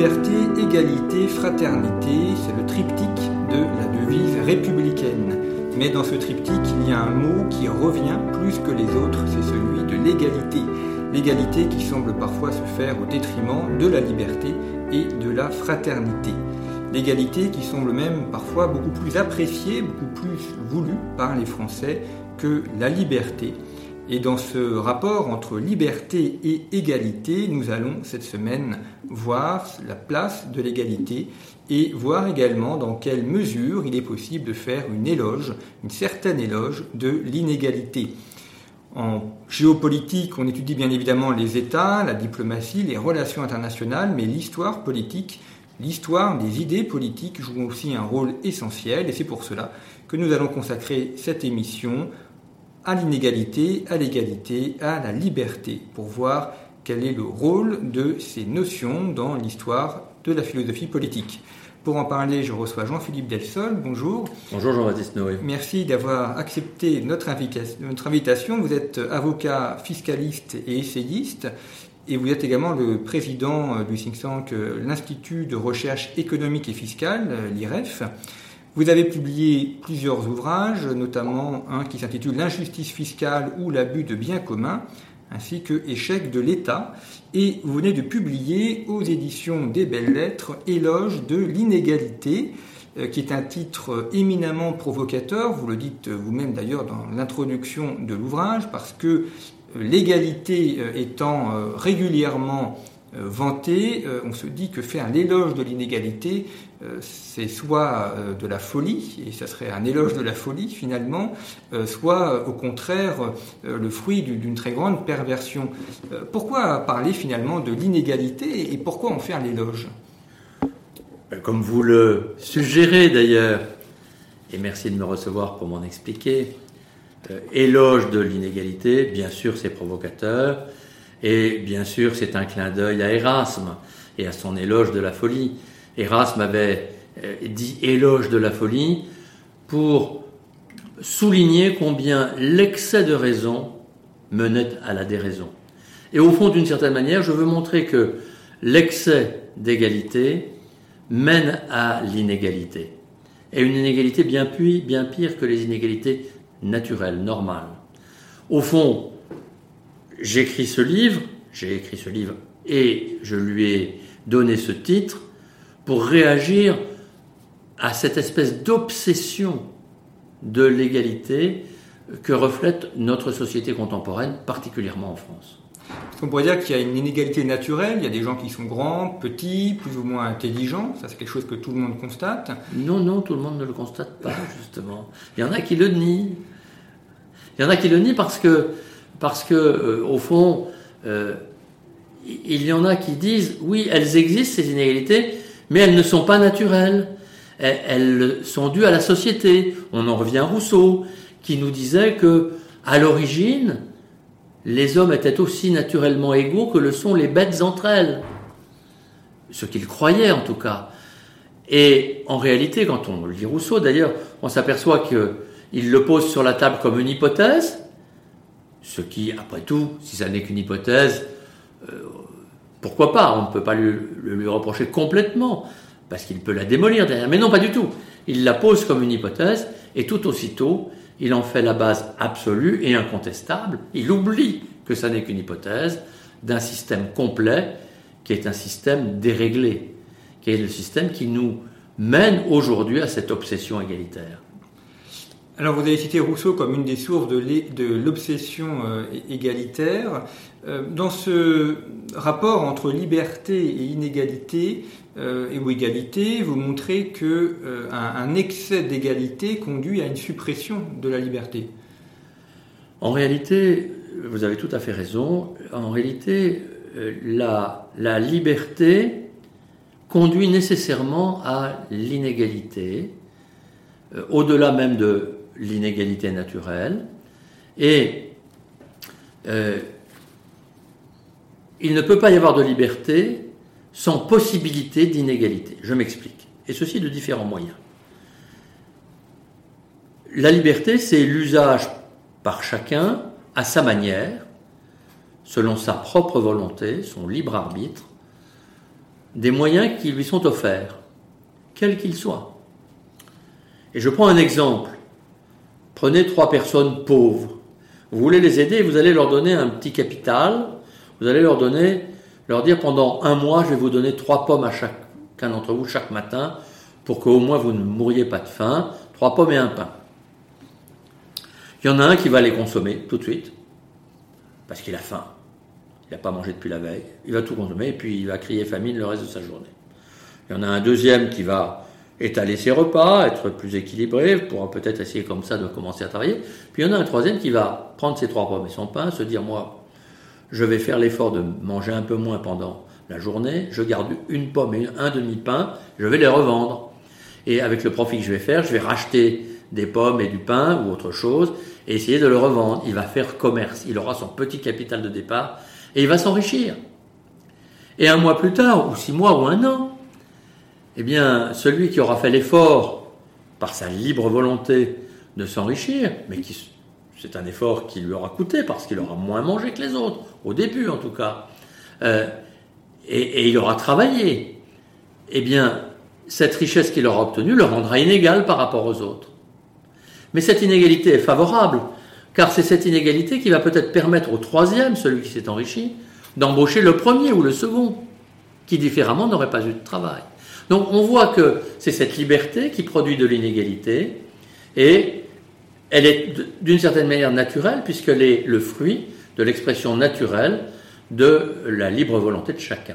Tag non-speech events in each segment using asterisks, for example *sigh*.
Liberté, égalité, fraternité, c'est le triptyque de la devise républicaine. Mais dans ce triptyque, il y a un mot qui revient plus que les autres, c'est celui de l'égalité. L'égalité qui semble parfois se faire au détriment de la liberté et de la fraternité. L'égalité qui semble même parfois beaucoup plus appréciée, beaucoup plus voulue par les Français que la liberté. Et dans ce rapport entre liberté et égalité, nous allons cette semaine voir la place de l'égalité et voir également dans quelle mesure il est possible de faire une éloge, une certaine éloge de l'inégalité. En géopolitique, on étudie bien évidemment les États, la diplomatie, les relations internationales, mais l'histoire politique, l'histoire des idées politiques joue aussi un rôle essentiel et c'est pour cela que nous allons consacrer cette émission à l'inégalité, à l'égalité, à la liberté, pour voir quel est le rôle de ces notions dans l'histoire de la philosophie politique. Pour en parler, je reçois Jean-Philippe Delsol. Bonjour. Bonjour Jean-Baptiste Noé. Merci d'avoir accepté notre, invitation. Vous êtes avocat fiscaliste et essayiste et vous êtes également le président du think tank l'Institut de recherche économique et fiscale, l'IREF. Vous avez publié plusieurs ouvrages, notamment un qui s'intitule L'injustice fiscale ou l'abus de biens communs, ainsi que Échec de l'État. Et vous venez de publier aux éditions des Belles Lettres Éloge de l'inégalité, euh, qui est un titre éminemment provocateur, vous le dites vous-même d'ailleurs dans l'introduction de l'ouvrage, parce que euh, l'égalité euh, étant régulièrement vantée, on se dit que faire l'éloge de l'inégalité euh, c'est soit euh, de la folie, et ça serait un éloge de la folie finalement, euh, soit au contraire le fruit d'une très grande perversion. Pourquoi parler finalement de l'inégalité et pourquoi en faire l'éloge? Comme vous le suggérez d'ailleurs, et merci de me recevoir pour m'en expliquer, éloge de l'inégalité, bien sûr c'est provocateur, et bien sûr c'est un clin d'œil à Erasme et à son éloge de la folie. Erasme avait euh, dit éloge de la folie pour souligner combien l'excès de raison menait à la déraison. Et au fond, d'une certaine manière, je veux montrer que l'excès d'égalité mène à l'inégalité. Et une inégalité bien, bien pire que les inégalités naturelles, normales. Au fond, j'écris ce livre, j'ai écrit ce livre et je lui ai donné ce titre pour réagir à cette espèce d'obsession de l'égalité que reflète notre société contemporaine, particulièrement en France. On pourrait dire qu'il y a une inégalité naturelle, il y a des gens qui sont grands, petits, plus ou moins intelligents, ça c'est quelque chose que tout le monde constate. Non, non, tout le monde ne le constate pas, justement. Il y en a qui le nient. Il y en a qui le nient parce que, parce que euh, au fond, euh, il y en a qui disent, oui, elles existent, ces inégalités, mais elles ne sont pas naturelles. Elles sont dues à la société. On en revient à Rousseau, qui nous disait que, à l'origine, les hommes étaient aussi naturellement égaux que le sont les bêtes entre elles. Ce qu'il croyait en tout cas. Et en réalité, quand on lit Rousseau, d'ailleurs, on s'aperçoit qu'il le pose sur la table comme une hypothèse, ce qui, après tout, si ça n'est qu'une hypothèse, euh, pourquoi pas? On ne peut pas lui, lui reprocher complètement, parce qu'il peut la démolir derrière. Mais non, pas du tout. Il la pose comme une hypothèse, et tout aussitôt, il en fait la base absolue et incontestable. Il oublie que ça n'est qu'une hypothèse d'un système complet, qui est un système déréglé, qui est le système qui nous mène aujourd'hui à cette obsession égalitaire. Alors vous avez cité Rousseau comme une des sources de l'obsession euh, égalitaire. Euh, dans ce rapport entre liberté et inégalité euh, et ou égalité, vous montrez que un, excès d'égalité conduit à une suppression de la liberté. En réalité, vous avez tout à fait raison. En réalité, la, la liberté conduit nécessairement à l'inégalité, au-delà même de l'inégalité naturelle. Et euh, il ne peut pas y avoir de liberté sans possibilité d'inégalité. Je m'explique. Et ceci de différents moyens. La liberté, c'est l'usage par chacun, à sa manière, selon sa propre volonté, son libre arbitre, des moyens qui lui sont offerts, quels qu'ils soient. Et je prends un exemple. Prenez trois personnes pauvres. Vous voulez les aider, vous allez leur donner un petit capital, vous allez leur donner, leur dire pendant un mois, je vais vous donner trois pommes à chacun d'entre vous chaque matin pour qu'au moins vous ne mouriez pas de faim, trois pommes et un pain. Il y en a un qui va les consommer tout de suite, parce qu'il a faim. Il n'a pas mangé depuis la veille. Il va tout consommer et puis il va crier famine le reste de sa journée. Il y en a un deuxième qui va étaler ses repas, être plus équilibré, pourra peut-être essayer comme ça de commencer à travailler. Puis il y en a un troisième qui va prendre ses trois pommes et son pain, se dire moi, je vais faire l'effort de manger un peu moins pendant la journée, je garde une pomme et un demi-pain, je vais les revendre. Et avec le profit que je vais faire, je vais racheter des pommes et du pain ou autre chose et essayer de le revendre. Il va faire commerce, il aura son petit capital de départ et il va s'enrichir. Et un mois plus tard, ou six mois ou un an, eh bien, celui qui aura fait l'effort, par sa libre volonté, de s'enrichir, mais qui, c'est un effort qui lui aura coûté parce qu'il aura moins mangé que les autres, au début en tout cas, euh, et, il aura travaillé, eh bien, cette richesse qu'il aura obtenue le rendra inégal par rapport aux autres. Mais cette inégalité est favorable, car c'est cette inégalité qui va peut-être permettre au troisième, celui qui s'est enrichi, d'embaucher le premier ou le second, qui différemment n'aurait pas eu de travail. Donc on voit que c'est cette liberté qui produit de l'inégalité et elle est d'une certaine manière naturelle puisqu'elle est le fruit de l'expression naturelle de la libre volonté de chacun.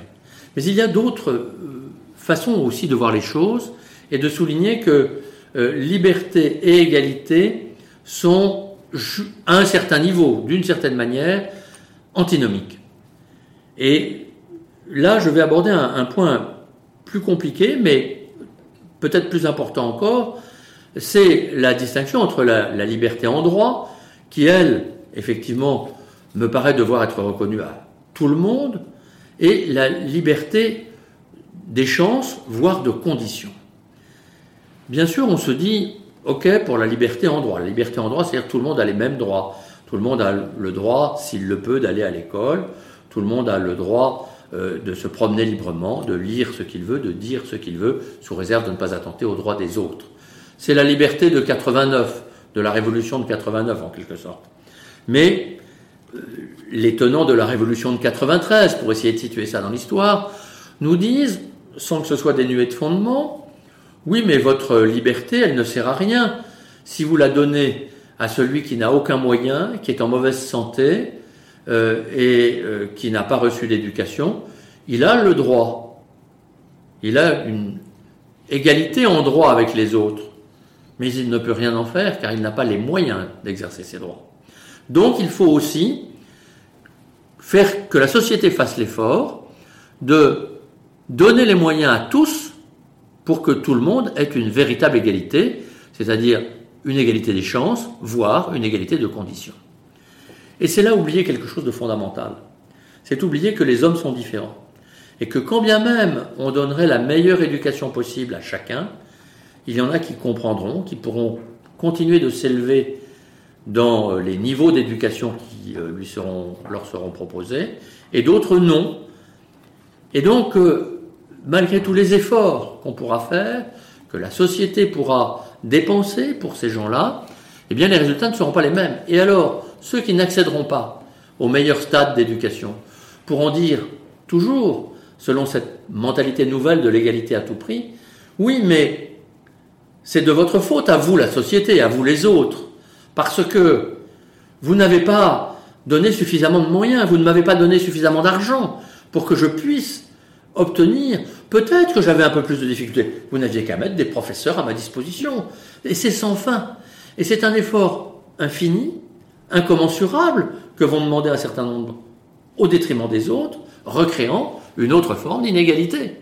Mais il y a d'autres euh, façons aussi de voir les choses et de souligner que euh, liberté et égalité sont à un certain niveau, d'une certaine manière, antinomiques. Et là, je vais aborder un point plus compliqué, mais peut-être plus important encore, c'est la distinction entre la, liberté en droit, qui elle, effectivement, me paraît devoir être reconnue à tout le monde, et la liberté des chances, voire de conditions. Bien sûr, on se dit, OK, pour la liberté en droit. La liberté en droit, c'est-à-dire tout le monde a les mêmes droits. Tout le monde a le droit, s'il le peut, d'aller à l'école. Tout le monde a le droit euh, de se promener librement, de lire ce qu'il veut, de dire ce qu'il veut, sous réserve de ne pas attenter aux droits des autres. C'est la liberté de 89, de la révolution de 89 en quelque sorte. Mais euh, les tenants de la révolution de 93, pour essayer de situer ça dans l'histoire, nous disent, sans que ce soit dénué de fondement, oui, mais votre liberté, elle ne sert à rien. Si vous la donnez à celui qui n'a aucun moyen, qui est en mauvaise santé, euh, et euh, qui n'a pas reçu d'éducation, il a le droit. Il a une égalité en droit avec les autres. Mais il ne peut rien en faire car il n'a pas les moyens d'exercer ses droits. Donc il faut aussi faire que la société fasse l'effort de donner les moyens à tous pour que tout le monde ait une véritable égalité, c'est-à-dire une égalité des chances, voire une égalité de conditions. Et c'est là oublier quelque chose de fondamental. C'est oublier que les hommes sont différents. Et que quand bien même on donnerait la meilleure éducation possible à chacun, il y en a qui comprendront, qui pourront continuer de s'élever dans euh, les niveaux d'éducation qui euh, lui seront, leur seront proposés, et d'autres non. Et donc, euh, malgré tous les efforts qu'on pourra faire, que la société pourra dépenser pour ces gens-là, eh bien les résultats ne seront pas les mêmes. Et alors, ceux qui n'accéderont pas au meilleur stade d'éducation pourront dire toujours, selon cette mentalité nouvelle de l'égalité à tout prix, Oui, mais c'est de votre faute, à vous la société, à vous les autres, parce que vous n'avez pas donné suffisamment de moyens, vous ne m'avez pas donné suffisamment d'argent pour que je puisse obtenir. Peut-être que j'avais un peu plus de difficultés. Vous n'aviez qu'à mettre des professeurs à ma disposition. Et c'est sans fin. Et c'est un effort infini, incommensurable, que vont demander un certain nombre au détriment des autres, recréant une autre forme d'inégalité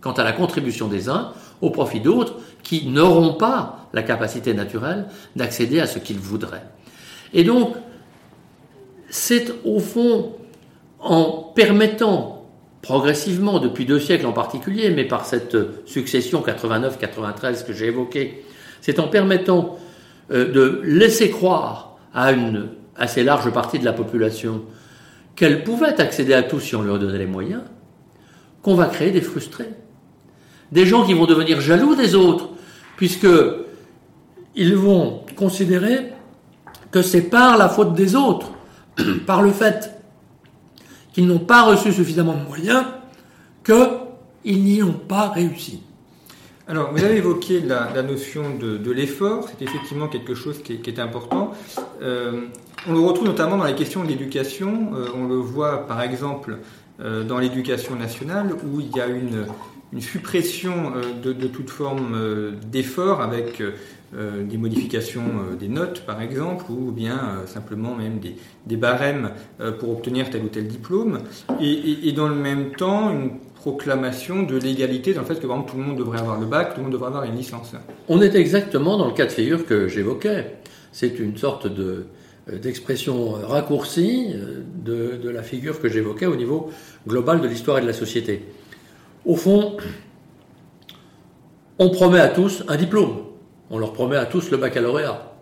quant à la contribution des uns au profit d'autres qui n'auront pas la capacité naturelle d'accéder à ce qu'ils voudraient. Et donc, c'est au fond en permettant progressivement, depuis deux siècles en particulier, mais par cette succession 89-93 que j'ai évoquée, c'est en permettant euh, de laisser croire à une assez large partie de la population qu'elle pouvait accéder à tout si on leur donnait les moyens, qu'on va créer des frustrés. Des gens qui vont devenir jaloux des autres, puisque ils vont considérer que c'est par la faute des autres, *clears throat* par le fait qu'ils n'ont pas reçu suffisamment de moyens, qu'ils n'y ont pas réussi. Alors, vous avez évoqué la, notion de, l'effort, c'est effectivement quelque chose qui est, important. Euh, on le retrouve notamment dans les questions de l'éducation. Euh, on le voit par exemple euh, dans l'éducation nationale où il y a une, suppression de, toute forme d'effort avec des modifications des notes par exemple ou bien simplement même des, barèmes pour obtenir tel ou tel diplôme. Et, et dans le même temps, une proclamation de l'égalité dans le fait que tout le monde devrait avoir le bac, tout le monde devrait avoir une licence. On est exactement dans le cas de figure que j'évoquais. C'est une sorte de, euh, d'expression raccourcie euh, de, de, la figure que j'évoquais au niveau global de l'histoire et de la société. Au fond, on promet à tous un diplôme. On leur promet à tous le baccalauréat.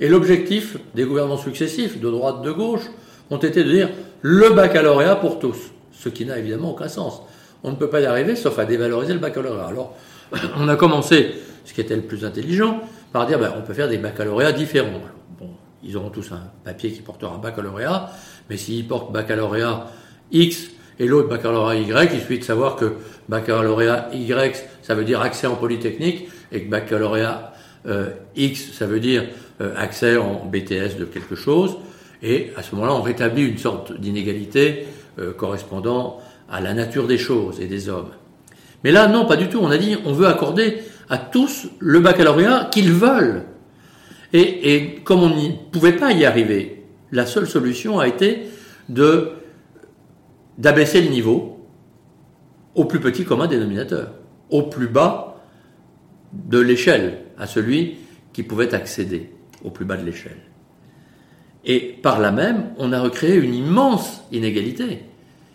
Et l'objectif des gouvernements successifs, de droite, de gauche, ont été de dire le baccalauréat pour tous. Ce qui n'a évidemment aucun sens on ne peut pas y arriver sauf à dévaloriser le baccalauréat. Alors, *laughs* on a commencé, ce qui était le plus intelligent, par dire ben, on peut faire des baccalauréats différents. bon, ils auront tous un papier qui portera baccalauréat, mais s'ils portent baccalauréat X et l'autre baccalauréat Y, il suffit de savoir que baccalauréat Y, ça veut dire accès en polytechnique, et que baccalauréat euh, X, ça veut dire euh, accès en BTS de quelque chose. Et à ce moment-là, on rétablit une sorte d'inégalité euh, correspondant à la nature des choses et des hommes. Mais là, non, pas du tout. On a dit, on veut accorder à tous le baccalauréat qu'ils veulent. Et, comme on ne pouvait pas y arriver, la seule solution a été d'abaisser le niveau au plus petit commun dénominateur, au plus bas de l'échelle, à celui qui pouvait accéder au plus bas de l'échelle. Et par là même, on a recréé une immense inégalité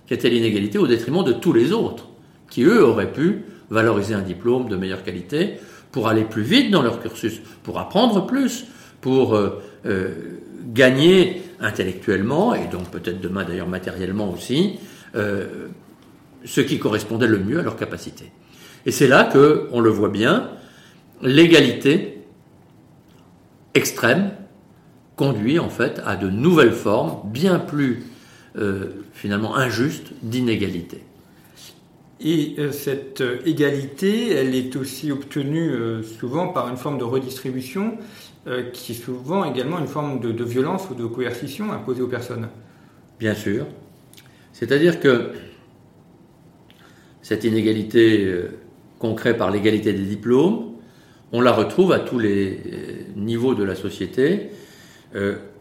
qui était l'inégalité au détriment de tous les autres, qui eux auraient pu valoriser un diplôme de meilleure qualité pour aller plus vite dans leur cursus, pour apprendre plus, pour euh, euh, gagner intellectuellement, et donc peut-être demain d'ailleurs matériellement aussi, euh, ce qui correspondait le mieux à leur capacité. Et c'est là que, on le voit bien, l'égalité extrême conduit en fait à de nouvelles formes bien plus finalement injuste d'inégalité. Et euh, cette euh, égalité, elle est aussi obtenue souvent par une forme de redistribution qui est souvent également une forme de, violence ou de coercition imposée aux personnes. Bien sûr. C'est-à-dire que cette inégalité qu'on crée par l'égalité des diplômes, on la retrouve à tous les niveaux de la société,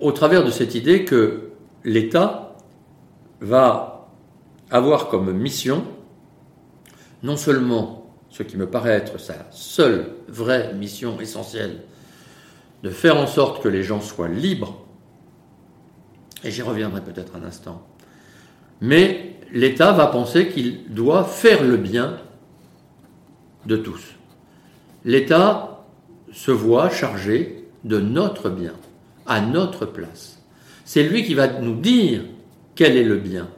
au travers de cette idée que l'État va avoir comme mission non seulement ce qui me paraît être sa seule vraie mission essentielle, de faire en sorte que les gens soient libres, et j'y reviendrai peut-être un instant, mais l'État va penser qu'il doit faire le bien de tous. L'État se voit chargé de notre bien, à notre place. C'est lui qui va nous dire quel est le bien?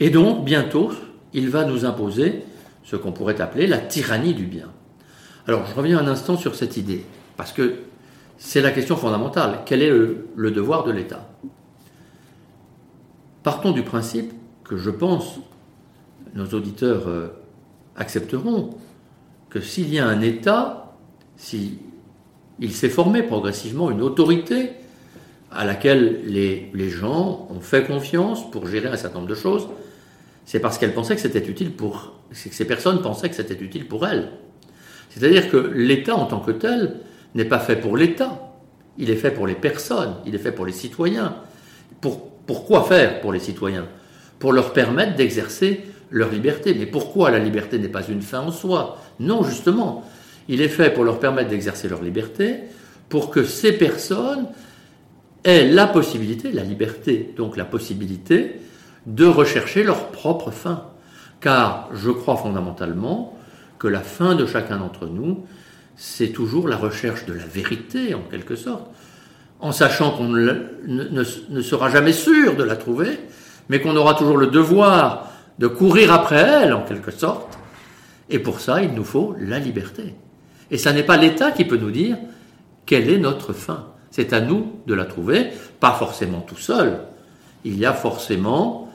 Et donc, bientôt, il va nous imposer ce qu'on pourrait appeler la tyrannie du bien. Alors, je reviens un instant sur cette idée, parce que c'est la question fondamentale. Quel est le, devoir de l'État? Partons du principe que je pense nos auditeurs euh, accepteront que s'il y a un État, s'il s'est formé progressivement une autorité à laquelle les, les, gens ont fait confiance pour gérer un certain nombre de choses, c'est parce qu'elles pensaient que c'était utile pour, que ces personnes pensaient que c'était utile pour elles. C'est-à-dire que l'État en tant que tel n'est pas fait pour l'État, il est fait pour les personnes, il est fait pour les citoyens. Pour, pourquoi faire pour les citoyens? Pour leur permettre d'exercer leur liberté. Mais pourquoi la liberté n'est pas une fin en soi? Non, justement, il est fait pour leur permettre d'exercer leur liberté, pour que ces personnes aient la possibilité, la liberté, donc la possibilité, de rechercher leur propre fin. Car je crois fondamentalement que la fin de chacun d'entre nous, c'est toujours la recherche de la vérité, en quelque sorte, en sachant qu'on ne, ne, sera jamais sûr de la trouver, mais qu'on aura toujours le devoir de courir après elle, en quelque sorte. Et pour ça, il nous faut la liberté. Et ça n'est pas l'État qui peut nous dire quelle est notre fin. C'est à nous de la trouver, pas forcément tout seul. Il y a forcément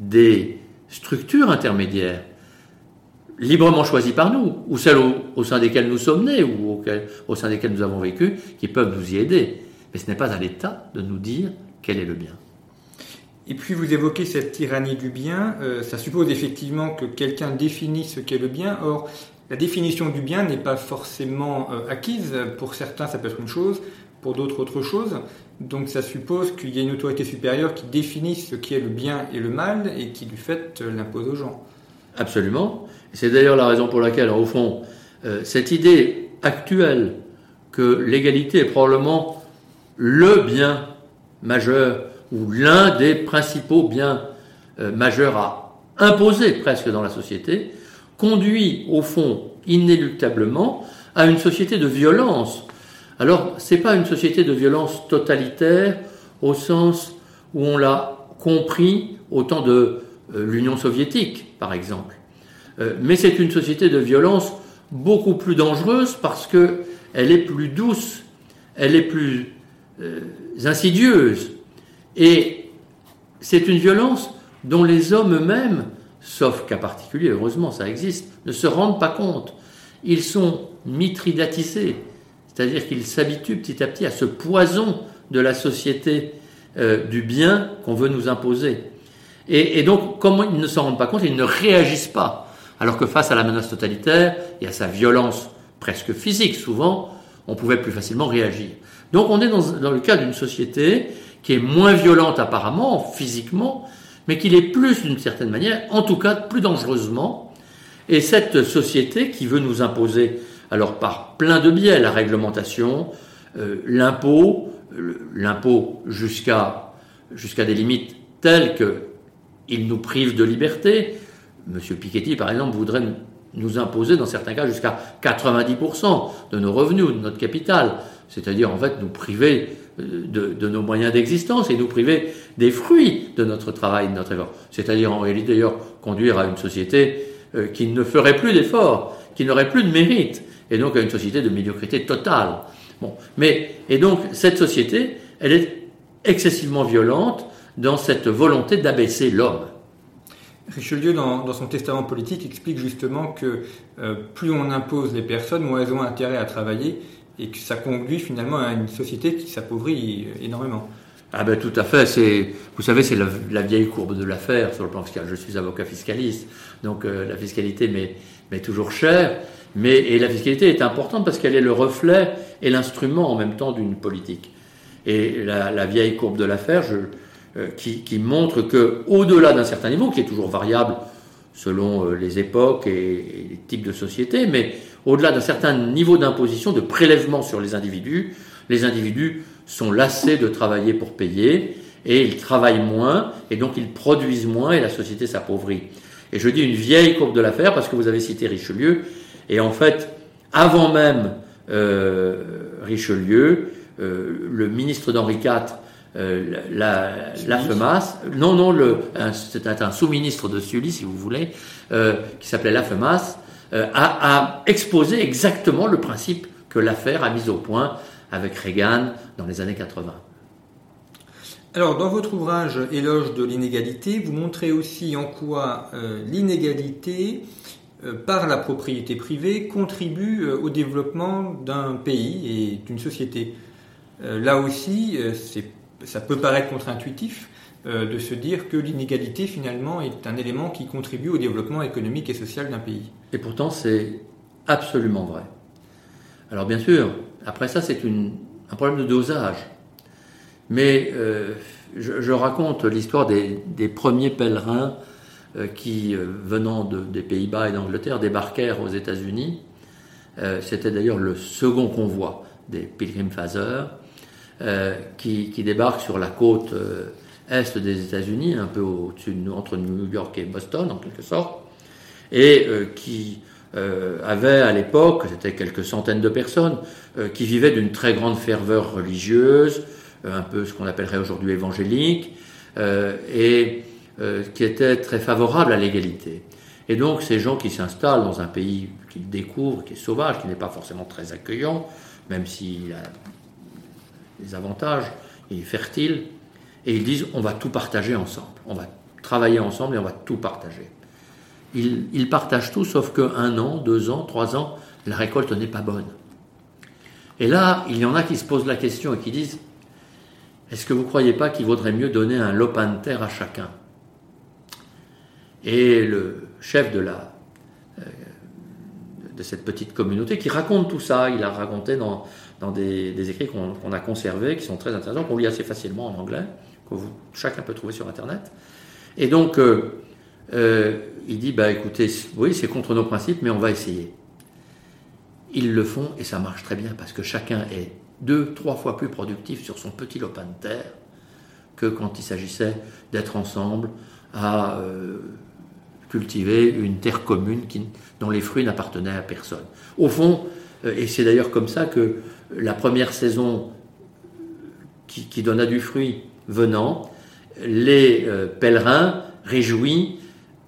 des structures intermédiaires librement choisies par nous, ou celles au, sein desquelles nous sommes nés, ou au sein desquelles nous avons vécu, qui peuvent nous y aider. Mais ce n'est pas à l'État de nous dire quel est le bien. Et puis vous évoquez cette tyrannie du bien, euh, ça suppose effectivement que quelqu'un définisse ce qu'est le bien. Or, la définition du bien n'est pas forcément euh, acquise. Pour certains, ça peut être une chose, pour d'autres, autre chose. Donc ça suppose qu'il y a une autorité supérieure qui définisse ce qui est le bien et le mal et qui, du fait, l'impose aux gens. Absolument. C'est d'ailleurs la raison pour laquelle, au fond, euh, cette idée actuelle que l'égalité est probablement le bien majeur ou l'un des principaux biens euh, majeurs à imposer presque dans la société, conduit au fond inéluctablement à une société de violence. Alors, ce n'est pas une société de violence totalitaire au sens où on l'a compris au temps de euh, l'Union soviétique, par exemple. Euh, mais c'est une société de violence beaucoup plus dangereuse parce qu'elle est plus douce, elle est plus insidieuse, et c'est une violence dont les hommes eux-mêmes, sauf cas particulier, heureusement ça existe, ne se rendent pas compte. Ils sont mitridatisés, c'est-à-dire qu'ils s'habituent petit à petit à ce poison de la société euh, du bien qu'on veut nous imposer. Et, donc, comme ils ne s'en rendent pas compte, ils ne réagissent pas. Alors que face à la menace totalitaire et à sa violence presque physique, souvent, on pouvait plus facilement réagir. Donc on est dans, dans le cas d'une société qui est moins violente apparemment, physiquement, mais qui l'est plus d'une certaine manière, en tout cas plus dangereusement. Et cette société qui veut nous imposer, alors par plein de biais, la réglementation, euh, l'impôt, l'impôt jusqu'à des limites telles que il nous prive de liberté. Monsieur Piketty, par exemple, voudrait nous imposer, dans certains cas, jusqu'à 90% de nos revenus, de notre capital. C'est-à-dire, en fait, nous priver de, nos moyens d'existence et nous priver des fruits de notre travail, de notre effort. C'est-à-dire en réalité d'ailleurs conduire à une société euh, qui ne ferait plus d'efforts, qui n'aurait plus de mérite, et donc à une société de médiocrité totale. Bon, mais et donc cette société, elle est excessivement violente dans cette volonté d'abaisser l'homme. Richelieu, dans, son testament politique, explique justement que euh, plus on impose les personnes, moins elles ont intérêt à travailler, et que ça conduit finalement à une société qui s'appauvrit énormément. Ah ben tout à fait, c'est, vous savez, c'est la, vieille courbe de l'affaire sur le plan fiscal. Je suis avocat fiscaliste, donc euh, la fiscalité m'est, toujours chère, mais et la fiscalité est importante parce qu'elle est le reflet et l'instrument en même temps d'une politique. Et la, vieille courbe de l'affaire, euh, qui, montre que au-delà d'un certain niveau, qui est toujours variable selon euh, les époques et, et les types de sociétés, mais au-delà d'un certain niveau d'imposition, de prélèvement sur les individus, les individus sont lassés de travailler pour payer et ils travaillent moins et donc ils produisent moins et la société s'appauvrit. Et je dis une vieille courbe de l'affaire parce que vous avez cité Richelieu et en fait, avant même euh, Richelieu, euh, le ministre d'Henri IV, euh, la, la FEMAS, non, non, c'était un sous-ministre de Sully, si vous voulez, qui s'appelait la FEMAS, euh, a, exposé exactement le principe que l'affaire a mis au point avec Reagan dans les années 80. Alors, dans votre ouvrage Éloge de l'inégalité, vous montrez aussi en quoi euh, l'inégalité par la propriété privée contribue au développement d'un pays et d'une société. Là aussi, ça peut paraître contre-intuitif de se dire que l'inégalité finalement est un élément qui contribue au développement économique et social d'un pays. Et pourtant, c'est absolument vrai. Alors bien sûr, après ça, c'est un problème de dosage. Mais euh, je, raconte l'histoire des, premiers pèlerins euh, qui, euh, venant des Pays-Bas et d'Angleterre, débarquèrent aux États-Unis. C'était d'ailleurs le second convoi des Pilgrim Fathers qui, qui, débarquent sur la côte est des États-Unis, un peu au-dessus, entre New York et Boston en quelque sorte, et qui avaient à l'époque, c'était quelques centaines de personnes, qui vivaient d'une très grande ferveur religieuse, euh, un peu ce qu'on appellerait aujourd'hui évangélique, euh, et euh, qui était très favorable à l'égalité. Et donc ces gens qui s'installent dans un pays qu'ils découvrent, qui est sauvage, qui n'est pas forcément très accueillant, même s'il a des avantages, il est fertile, et ils disent on va tout partager ensemble, on va travailler ensemble et on va tout partager. Ils, ils partagent tout, sauf qu'un an, deux ans, trois ans, la récolte n'est pas bonne. Et là, il y en a qui se posent la question et qui disent est-ce que vous ne croyez pas qu'il vaudrait mieux donner un lopin de terre à chacun? Et le chef de, la, euh, de cette petite communauté, qui raconte tout ça, il a raconté dans, dans des, écrits qu'on a conservés, qui sont très intéressants, qu'on lit assez facilement en anglais, que chacun peut trouver sur Internet. Et donc, euh, euh, il dit, bah, écoutez, oui, c'est contre nos principes, mais on va essayer. Ils le font et ça marche très bien parce que chacun est deux, trois fois plus productif sur son petit lopin de terre que quand il s'agissait d'être ensemble à cultiver une terre commune qui, dont les fruits n'appartenaient à personne. Au fond, euh, et c'est d'ailleurs comme ça que la première saison qui, donna du fruit venant, les euh, pèlerins réjouis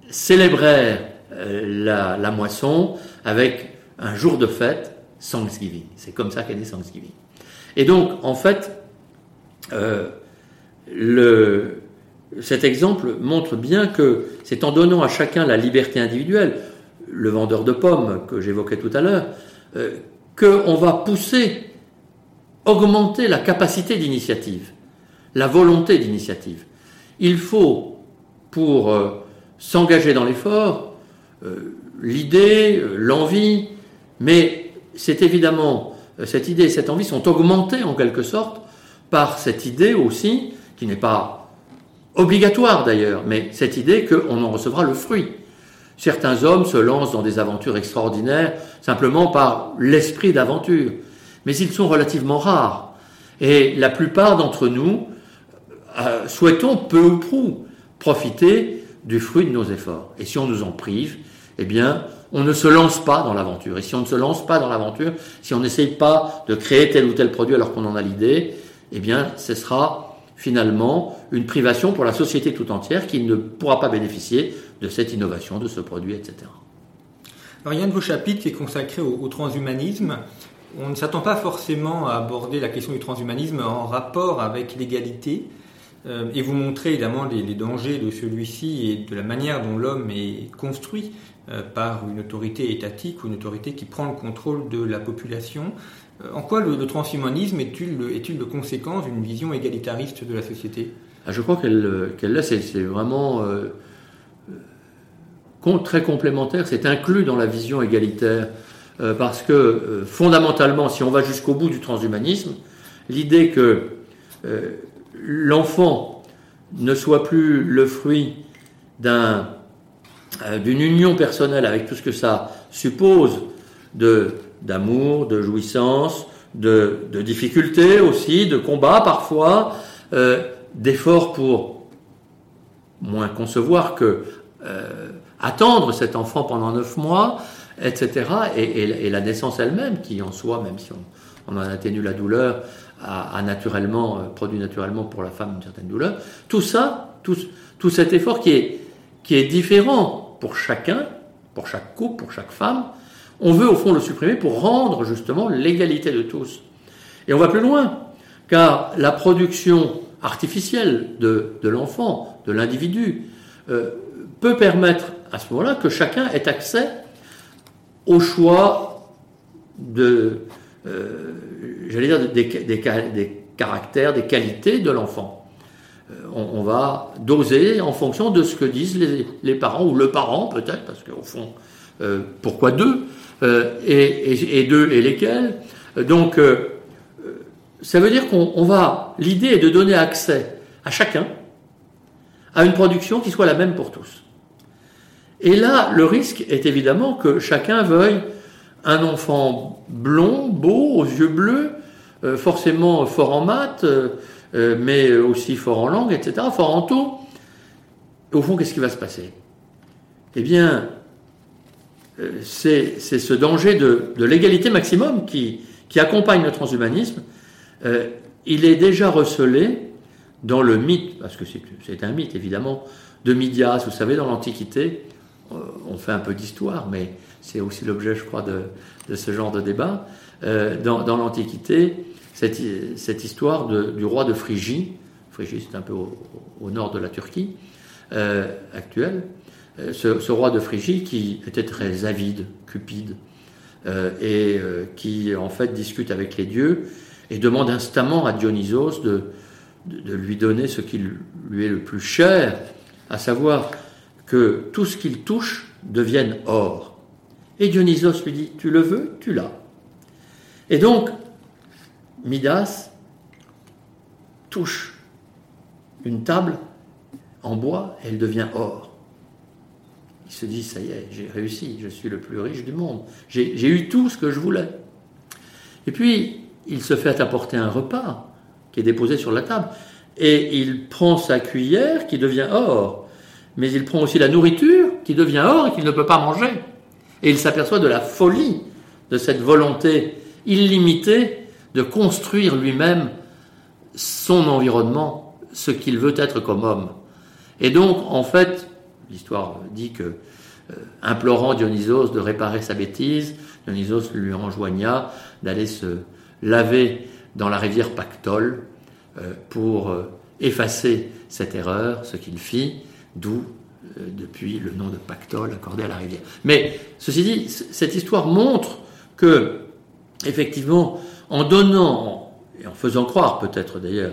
célébrèrent la, la moisson avec un jour de fête, Thanksgiving. C'est comme ça qu'est né Thanksgiving. Et donc, en fait, euh, cet exemple montre bien que c'est en donnant à chacun la liberté individuelle, le vendeur de pommes que j'évoquais tout à l'heure, euh, qu'on va pousser, augmenter la capacité d'initiative, la volonté d'initiative. Il faut, pour euh, s'engager dans l'effort, l'idée, l'envie, mais c'est évidemment euh, cette idée et cette envie sont augmentées en quelque sorte par cette idée aussi, qui n'est pas obligatoire d'ailleurs, mais cette idée qu'on en recevra le fruit. Certains hommes se lancent dans des aventures extraordinaires simplement par l'esprit d'aventure, mais ils sont relativement rares. Et la plupart d'entre nous euh, souhaitons peu ou prou profiter du fruit de nos efforts. Et si on nous en prive, eh bien, on ne se lance pas dans l'aventure. Et si on ne se lance pas dans l'aventure, si on n'essaye pas de créer tel ou tel produit alors qu'on en a l'idée, eh bien, ce sera finalement une privation pour la société tout entière qui ne pourra pas bénéficier de cette innovation, de ce produit, etc. Alors, il y a un de vos chapitres qui est consacré au, transhumanisme. On ne s'attend pas forcément à aborder la question du transhumanisme en rapport avec l'égalité. Euh, et vous montrez évidemment les dangers de celui-ci et de la manière dont l'homme est construit. Euh, par une autorité étatique ou une autorité qui prend le contrôle de la population. Euh, en quoi le, transhumanisme est-il le conséquence d'une vision égalitariste de la société? Ah, Je crois qu'elle qu'elle c'est, vraiment euh, très complémentaire, c'est inclus dans la vision égalitaire, parce que fondamentalement, si on va jusqu'au bout du transhumanisme, l'idée que l'enfant ne soit plus le fruit d'un euh, d'une union personnelle avec tout ce que ça suppose de d'amour, de jouissance, de, difficultés aussi, de combats parfois, euh, d'efforts pour moins concevoir que euh, attendre cet enfant pendant neuf mois, etc. Et, la naissance elle-même, qui en soi, même si on, on en atténue la douleur, a, naturellement produit naturellement pour la femme une certaine douleur. Tout ça, tout, tout cet effort qui est qui est différent pour chacun, pour chaque couple, pour chaque femme, on veut au fond le supprimer pour rendre justement l'égalité de tous. Et on va plus loin, car la production artificielle de, l'enfant, de l'individu, euh, peut permettre à ce moment-là que chacun ait accès au choix de, euh, j'allais dire, des, caractères, des qualités de l'enfant. Euh, on, va doser en fonction de ce que disent les, parents, ou le parent peut-être, parce qu'au fond, pourquoi deux? Et, deux et lesquels Donc, ça veut dire qu'on va, l'idée est de donner accès à chacun à une production qui soit la même pour tous. Et là, le risque est évidemment que chacun veuille un enfant blond, beau, aux yeux bleus, euh, forcément fort en maths, euh, euh, mais aussi fort en langue, etc., fort en tout. Au fond, qu'est-ce qui va se passer? Eh bien, c'est ce danger de, l'égalité maximum qui, qui, accompagne le transhumanisme. il est déjà recelé dans le mythe, parce que c'est un mythe évidemment, de Midias. Vous savez, dans l'Antiquité, on fait un peu d'histoire, mais c'est aussi l'objet, je crois, de, ce genre de débat. Euh, dans, l'Antiquité, cette, histoire du roi de Phrygie, Phrygie c'est un peu au, nord de la Turquie euh, actuelle, euh, ce, roi de Phrygie qui était très avide, cupide, et qui en fait discute avec les dieux et demande instamment à Dionysos de lui donner ce qui lui est le plus cher, à savoir que tout ce qu'il touche devienne or. Et Dionysos lui dit, tu le veux, tu l'as. Et donc, Midas touche une table en bois et elle devient or. Il se dit, ça y est, j'ai réussi, je suis le plus riche du monde, j'ai eu tout ce que je voulais. Et puis, il se fait apporter un repas qui est déposé sur la table, et il prend sa cuillère qui devient or, mais il prend aussi la nourriture qui devient or et qu'il ne peut pas manger. Et il s'aperçoit de la folie de cette volonté illimitée de construire lui-même son environnement, ce qu'il veut être comme homme. Et donc, en fait, l'histoire dit que, euh, implorant Dionysos de réparer sa bêtise, Dionysos lui enjoigna d'aller se laver dans la rivière Pactole euh, pour euh, effacer cette erreur, ce qu'il fit, d'où depuis le nom de Pactole accordé à la rivière. Mais ceci dit, cette histoire montre que, effectivement, en donnant, et en faisant croire peut-être d'ailleurs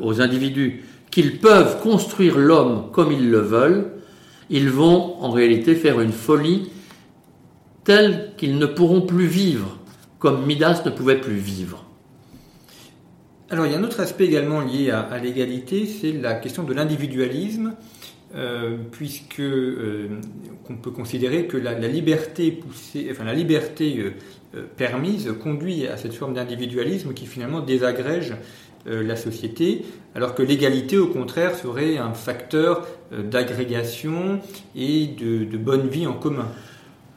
aux individus qu'ils peuvent construire l'homme comme ils le veulent, ils vont en réalité faire une folie telle qu'ils ne pourront plus vivre, comme Midas ne pouvait plus vivre. Alors il y a un autre aspect également lié à l'égalité, c'est la question de l'individualisme. Euh, puisque euh, peut considérer que la, liberté poussée, la liberté euh, permise conduit à cette forme d'individualisme qui finalement désagrège la société, alors que l'égalité au contraire serait un facteur d'agrégation et de, bonne vie en commun.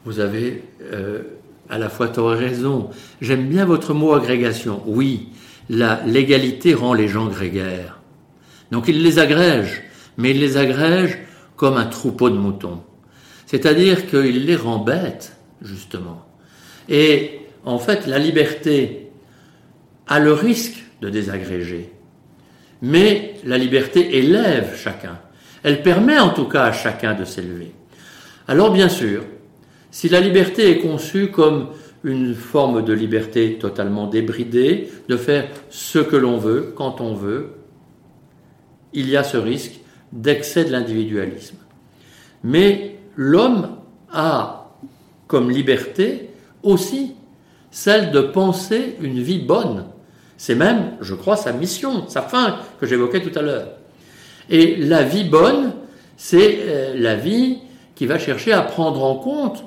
Vous avez à la fois tort et raison. J'aime bien votre mot agrégation. Oui, l'égalité rend les gens grégaires. Donc il les agrège mais il les agrège comme un troupeau de moutons. C'est-à-dire qu'il les rend bêtes, justement. Et en fait, la liberté a le risque de désagréger. Mais la liberté élève chacun. Elle permet en tout cas à chacun de s'élever. Alors bien sûr, si la liberté est conçue comme une forme de liberté totalement débridée, de faire ce que l'on veut, quand on veut, il y a ce risque d'excès de l'individualisme. Mais l'homme a comme liberté aussi celle de penser une vie bonne. C'est même, je crois, sa mission, sa fin que j'évoquais tout à l'heure. Et la vie bonne, c'est euh, la vie qui va chercher à prendre en compte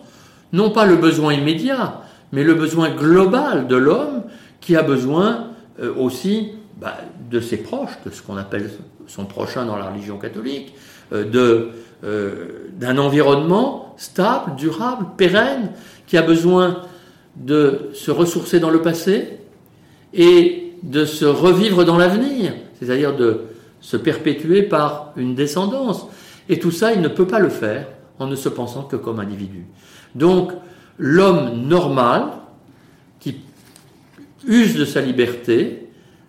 non pas le besoin immédiat, mais le besoin global de l'homme qui a besoin euh, aussi bah, de ses proches, de ce qu'on appelle son prochain dans la religion catholique, euh, d'un environnement stable, durable, pérenne, qui a besoin de se ressourcer dans le passé et de se revivre dans l'avenir, c'est-à-dire de se perpétuer par une descendance. Et tout ça, il ne peut pas le faire en ne se pensant que comme individu. Donc, l'homme normal, qui use de sa liberté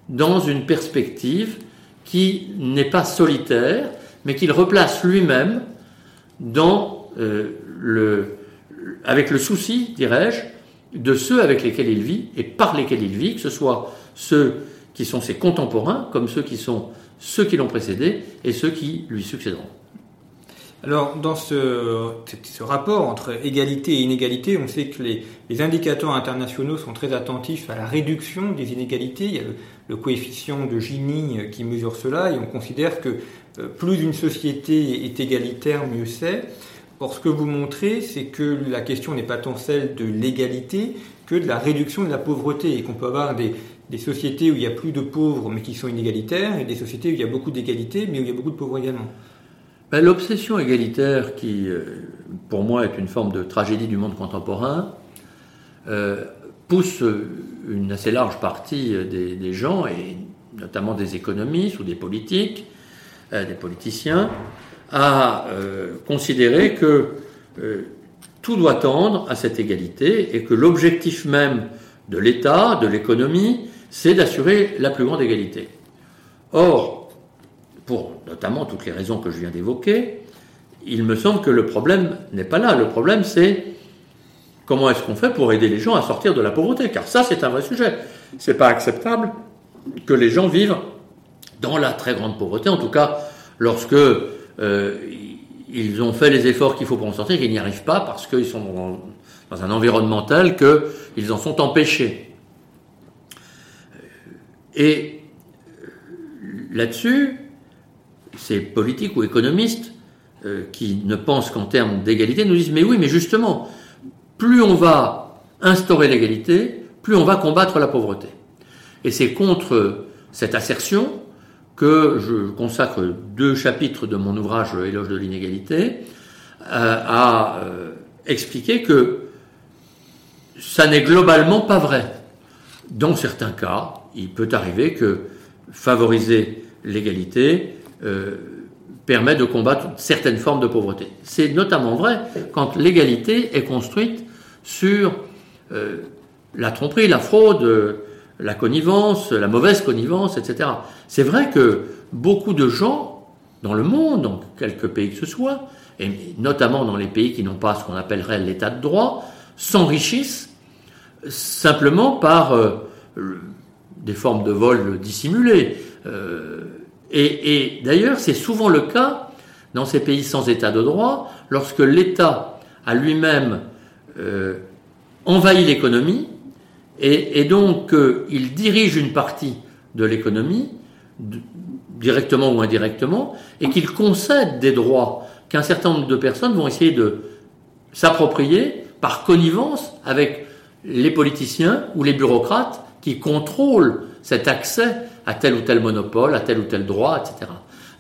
dans une perspective qui n'est pas solitaire, mais qu'il replace lui-même dans euh, avec le souci, dirais-je, de ceux avec lesquels il vit et par lesquels il vit, que ce soit ceux qui sont ses contemporains, comme ceux qui sont ceux qui l'ont précédé et ceux qui lui succéderont. Alors, dans ce, rapport entre égalité et inégalité, on sait que les, indicateurs internationaux sont très attentifs à la réduction des inégalités. Il y a le, coefficient de Gini qui mesure cela, et on considère que euh, plus une société est égalitaire, mieux c'est. Or, ce que vous montrez, c'est que la question n'est pas tant celle de l'égalité que de la réduction de la pauvreté, et qu'on peut avoir des, des sociétés où il y a plus de pauvres mais qui sont inégalitaires, et des sociétés où il y a beaucoup d'égalité mais où il y a beaucoup de pauvres également. Ben, l'obsession égalitaire, qui euh, pour moi est une forme de tragédie du monde contemporain, euh, pousse une assez large partie des, gens, et notamment des économistes ou des politiques, euh, des politiciens, à considérer que tout doit tendre à cette égalité et que l'objectif même de l'État, de l'économie, c'est d'assurer la plus grande égalité. Or, pour notamment toutes les raisons que je viens d'évoquer, il me semble que le problème n'est pas là. Le problème, c'est comment est-ce qu'on fait pour aider les gens à sortir de la pauvreté Car ça, c'est un vrai sujet. C'est pas acceptable que les gens vivent dans la très grande pauvreté, en tout cas lorsque euh, ils ont fait les efforts qu'il faut pour en sortir, qu'ils n'y arrivent pas parce qu'ils sont dans, un environnement tel qu'ils en sont empêchés. Et là-dessus, ces politiques ou économistes euh, qui ne pensent qu'en termes d'égalité nous disent mais oui, mais justement, plus on va instaurer l'égalité, plus on va combattre la pauvreté. Et c'est contre cette assertion que je consacre deux chapitres de mon ouvrage Éloge de l'inégalité euh, à euh, expliquer que ça n'est globalement pas vrai. Dans certains cas, il peut arriver que favoriser l'égalité euh, permet de combattre certaines formes de pauvreté. C'est notamment vrai quand l'égalité est construite sur euh, la tromperie, la fraude, la connivence, la mauvaise connivence, etc. C'est vrai que beaucoup de gens dans le monde, dans quelques pays que ce soit, et notamment dans les pays qui n'ont pas ce qu'on appellerait l'état de droit, s'enrichissent simplement par euh, des formes de vol dissimulées. Et, d'ailleurs, c'est souvent le cas dans ces pays sans état de droit, lorsque l'État a lui-même euh, envahi l'économie, et, donc euh, il dirige une partie de l'économie, directement ou indirectement, et qu'il concède des droits qu'un certain nombre de personnes vont essayer de s'approprier par connivence avec les politiciens ou les bureaucrates qui contrôlent cet accès à tel ou tel monopole, à tel ou tel droit, etc.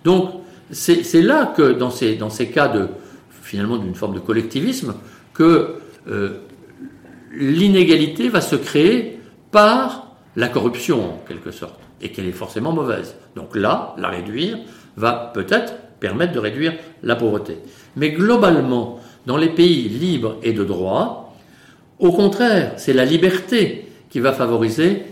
Donc, c'est là que, dans ces, dans ces cas de, finalement, d'une forme de collectivisme, que euh, l'inégalité va se créer par la corruption, en quelque sorte, et qu'elle est forcément mauvaise. Donc là, la réduire va peut-être permettre de réduire la pauvreté. Mais globalement, dans les pays libres et de droit, au contraire, c'est la liberté qui va favoriser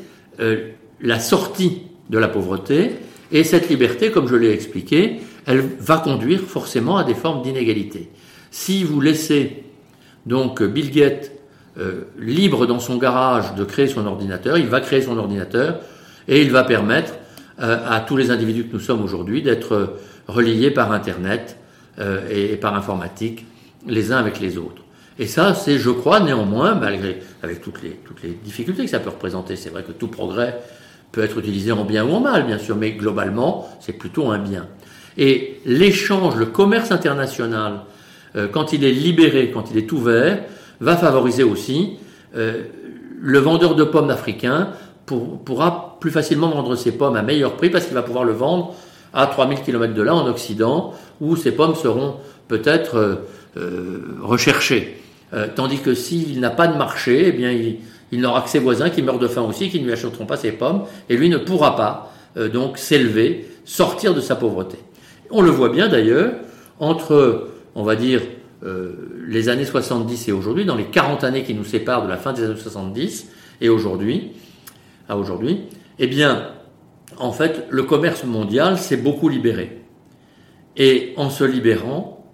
euh, la sortie de la pauvreté, et cette liberté, comme je l'ai expliqué, elle va conduire forcément à des formes d'inégalité. Si vous laissez donc Bill Gates euh, libre dans son garage de créer son ordinateur, il va créer son ordinateur et il va permettre euh, à tous les individus que nous sommes aujourd'hui d'être reliés par Internet et, par informatique les uns avec les autres. Et ça, c'est, je crois, néanmoins, malgré, avec toutes les, toutes les difficultés que ça peut représenter, c'est vrai que tout progrès peut être utilisé en bien ou en mal, bien sûr, mais globalement, c'est plutôt un bien. Et l'échange, le commerce international, euh, quand il est libéré, quand il est ouvert, va favoriser aussi euh, le vendeur de pommes africain pourra plus facilement vendre ses pommes à meilleur prix parce qu'il va pouvoir le vendre à 3000 km de là en Occident où ses pommes seront peut-être euh, recherchées. Tandis que s'il n'a pas de marché, eh bien il, il n'aura que ses voisins qui meurent de faim aussi, qui ne lui achèteront pas ses pommes, et lui ne pourra pas euh, donc s'élever, sortir de sa pauvreté. On le voit bien d'ailleurs, entre, on va dire, euh, les années 70 et aujourd'hui, dans les 40 années qui nous séparent de la fin des années 70 et aujourd'hui, à aujourd'hui, eh bien, en fait, le commerce mondial s'est beaucoup libéré. Et en se libérant,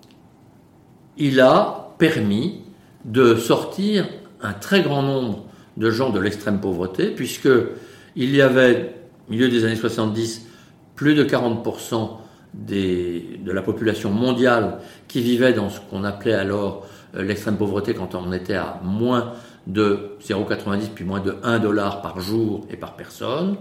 il a permis de sortir un très grand nombre de gens de l'extrême pauvreté, puisque il y avait, au milieu des années 70, plus de 40% de la population mondiale qui vivait dans ce qu'on appelait alors euh, l'extrême pauvreté quand on était à moins de 0,90 puis moins de 1 dollar par jour et par personne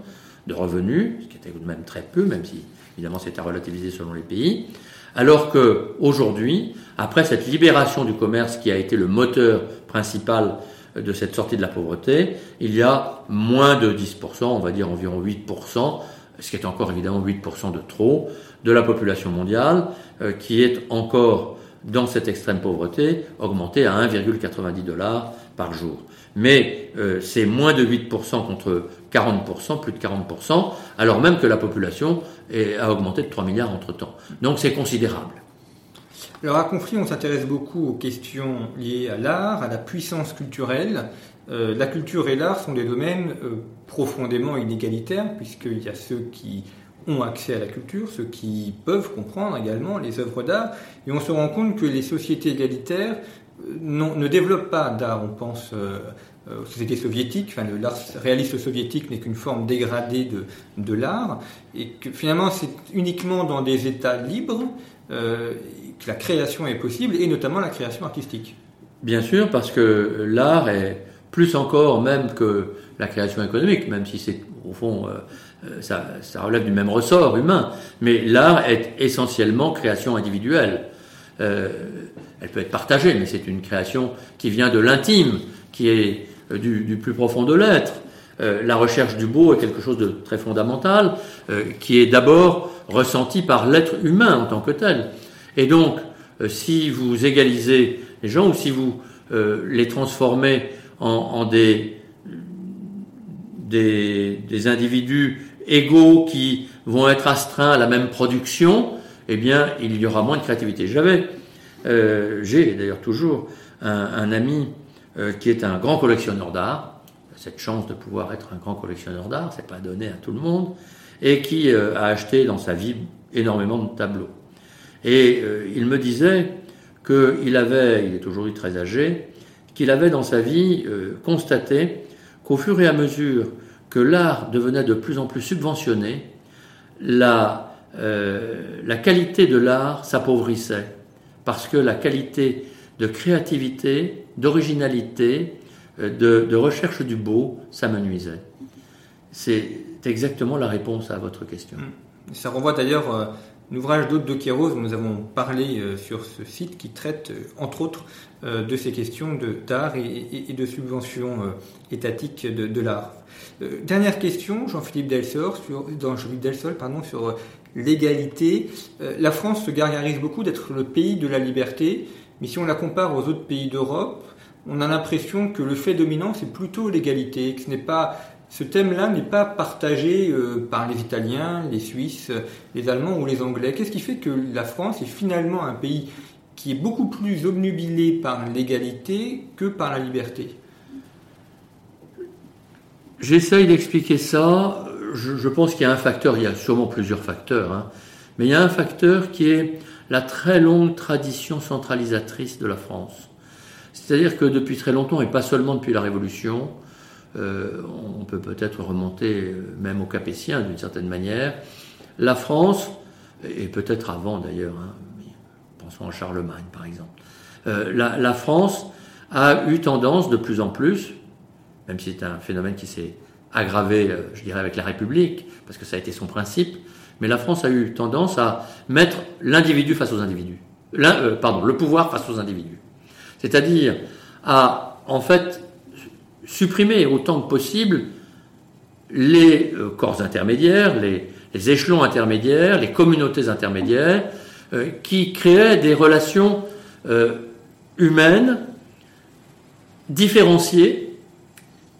de revenus, ce qui était tout de même très peu, même si évidemment c'était relativisé selon les pays. Alors que aujourd'hui, après cette libération du commerce qui a été le moteur principal de cette sortie de la pauvreté, il y a moins de 10%, on va dire environ 8%, ce qui est encore évidemment 8% de trop, de la population mondiale euh, qui est encore dans cette extrême pauvreté, augmentée à 1,90 dollars par jour. Mais euh, c'est moins de 8% contre 40%, plus de 40%, alors même que la population a augmenté de 3 milliards entre-temps. Donc c'est considérable. Alors à Conflit, on s'intéresse beaucoup aux questions liées à l'art, à la puissance culturelle. Euh, la culture et l'art sont des domaines euh, profondément inégalitaires, puisqu'il y a ceux qui ont accès à la culture, ceux qui peuvent comprendre également les œuvres d'art, et on se rend compte que les sociétés égalitaires euh, ne développent pas d'art. On pense aux sociétés soviétiques, enfin, l'art réaliste soviétique n'est qu'une forme dégradée de, l'art, et que finalement c'est uniquement dans des États libres que la création est possible, et notamment la création artistique. Bien sûr, parce que l'art est plus encore même que la création économique, même si c'est au fond euh, euh, ça, relève du même ressort humain. Mais l'art est essentiellement création individuelle. Euh, elle peut être partagée, mais c'est une création qui vient de l'intime, qui est euh, du, du, plus profond de l'être. Euh, la recherche du beau est quelque chose de très fondamental, qui est d'abord ressenti par l'être humain en tant que tel. Et donc, si vous égalisez les gens ou si vous les transformez en, des, des, individus égaux qui vont être astreints à la même production, eh bien, il y aura moins de créativité. J'avais, euh, j'ai d'ailleurs toujours un, ami euh, qui est un grand collectionneur d'art, cette chance de pouvoir être un grand collectionneur d'art, c'est pas donné à tout le monde, et qui euh, a acheté dans sa vie énormément de tableaux. Et il me disait qu'il avait, il est aujourd'hui très âgé, qu'il avait dans sa vie euh, constaté qu'au fur et à mesure que l'art devenait de plus en plus subventionné, la, euh, la qualité de l'art s'appauvrissait, parce que la qualité de créativité, d'originalité, euh, de, de, recherche du beau s'amenuisait. C'est exactement la réponse à votre question. Ça renvoie d'ailleurs L'ouvrage d'Aude de Kéros, dont nous avons parlé euh, sur ce site, qui traite euh, entre autres euh, de ces questions d'art et, de subvention étatique de, l'art. Dernière question, Jean-Philippe Delsol, sur, Delsol, pardon, sur l'égalité. La France se gargarise beaucoup d'être le pays de la liberté, mais si on la compare aux autres pays d'Europe, on a l'impression que le fait dominant, c'est plutôt l'égalité, que ce n'est pas ce thème-là n'est pas partagé euh, par les Italiens, les Suisses, les Allemands ou les Anglais. Qu'est-ce qui fait que la France est finalement un pays qui est beaucoup plus obnubilé par l'égalité que par la liberté? J'essaye d'expliquer ça. Je, pense qu'il y a un facteur, il y a sûrement plusieurs facteurs, hein. mais il y a un facteur qui est la très longue tradition centralisatrice de la France. C'est-à-dire que depuis très longtemps, et pas seulement depuis la Révolution, euh, on peut peut-être remonter euh, même aux Capétiens d'une certaine manière. La France, et peut-être avant d'ailleurs, hein, pensons à Charlemagne par exemple, euh, la, France a eu tendance de plus en plus, même si c'est un phénomène qui s'est aggravé, je dirais, avec la République, parce que ça a été son principe, mais la France a eu tendance à mettre l'individu face aux individus. pardon, le pouvoir face aux individus. C'est-à-dire à, en fait, supprimer autant que possible les euh, corps intermédiaires, les, échelons intermédiaires, les communautés intermédiaires, euh, qui créaient des relations euh, humaines différenciées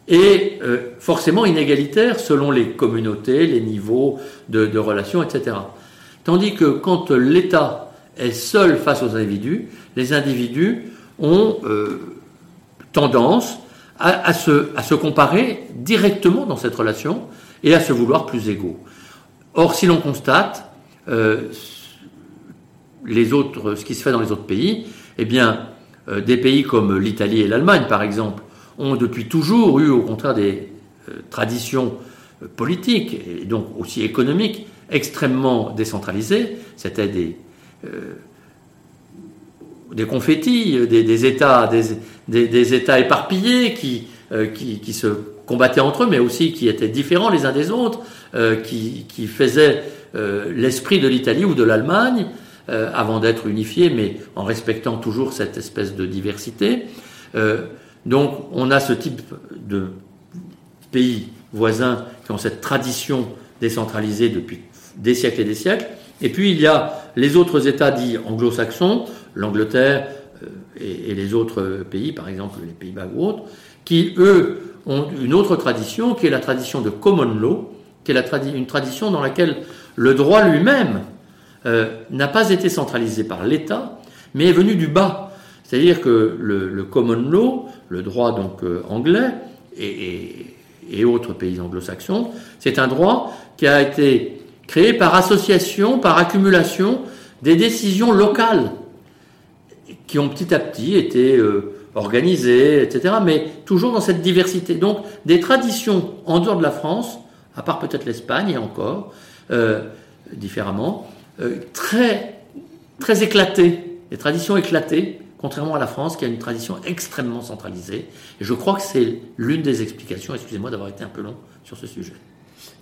et forcément inégalitaires selon les communautés, les niveaux de, relations, etc. Tandis que quand l'État est seul face aux individus, les individus ont tendance à, se, à se comparer directement dans cette relation et à se vouloir plus égaux. Or, si l'on constate euh, les autres, ce qui se fait dans les autres pays, eh bien, des pays comme l'Italie et l'Allemagne, par exemple, ont depuis toujours eu, au contraire, des traditions politiques et donc aussi économiques extrêmement décentralisées. C'était des, des confettis, des, États, des, États éparpillés qui, qui, se combattaient entre eux, mais aussi qui étaient différents les uns des autres, qui, qui faisaient euh, l'esprit de l'Italie ou de l'Allemagne, euh, avant d'être unifié, mais en respectant toujours cette espèce de diversité. Euh, donc on a ce type de pays voisins qui ont cette tradition décentralisée depuis des siècles et des siècles. Et puis il y a les autres États dits anglo-saxons, l'Angleterre et, les autres pays, par exemple les Pays-Bas ou autres, qui eux ont une autre tradition qui est la tradition de common law, qui est une tradition dans laquelle le droit lui-même euh, n'a pas été centralisé par l'État, mais est venu du bas. C'est-à-dire que le, common law, le droit donc euh, anglais et, autres pays anglo-saxons, c'est un droit qui a été créé par association, par accumulation des décisions locales qui ont petit à petit été euh, organisées, etc., mais toujours dans cette diversité. Donc des traditions en dehors de la France, à part peut-être l'Espagne et encore, euh, différemment, très, très éclatées, des traditions éclatées, contrairement à la France qui a une tradition extrêmement centralisée. Et je crois que c'est l'une des explications, excusez-moi d'avoir été un peu long sur ce sujet.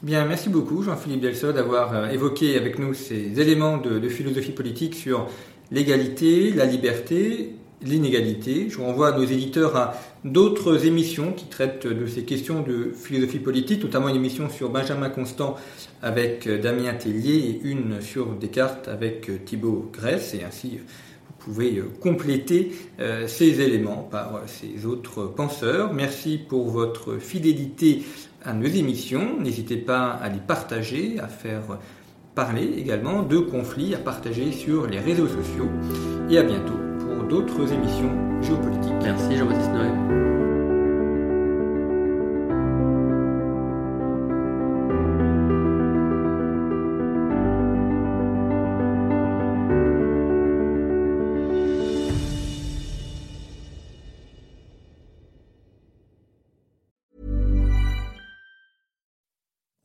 Bien, merci beaucoup Jean-Philippe Delso d'avoir euh, évoqué avec nous ces éléments de, philosophie politique sur l'égalité, la liberté l'inégalité. Je renvoie nos éditeurs à d'autres émissions qui traitent de ces questions de philosophie politique, notamment une émission sur Benjamin Constant avec Damien Tellier et une sur Descartes avec Thibaut Grèce. Et ainsi, pouvez compléter euh, ces éléments par ces autres penseurs. Merci pour votre fidélité à nos émissions. N'hésitez pas à les partager, à faire parler également de conflits, à partager sur les réseaux sociaux. Et à bientôt d'autres émissions géopolitiques. Merci Jean-Baptiste Noël.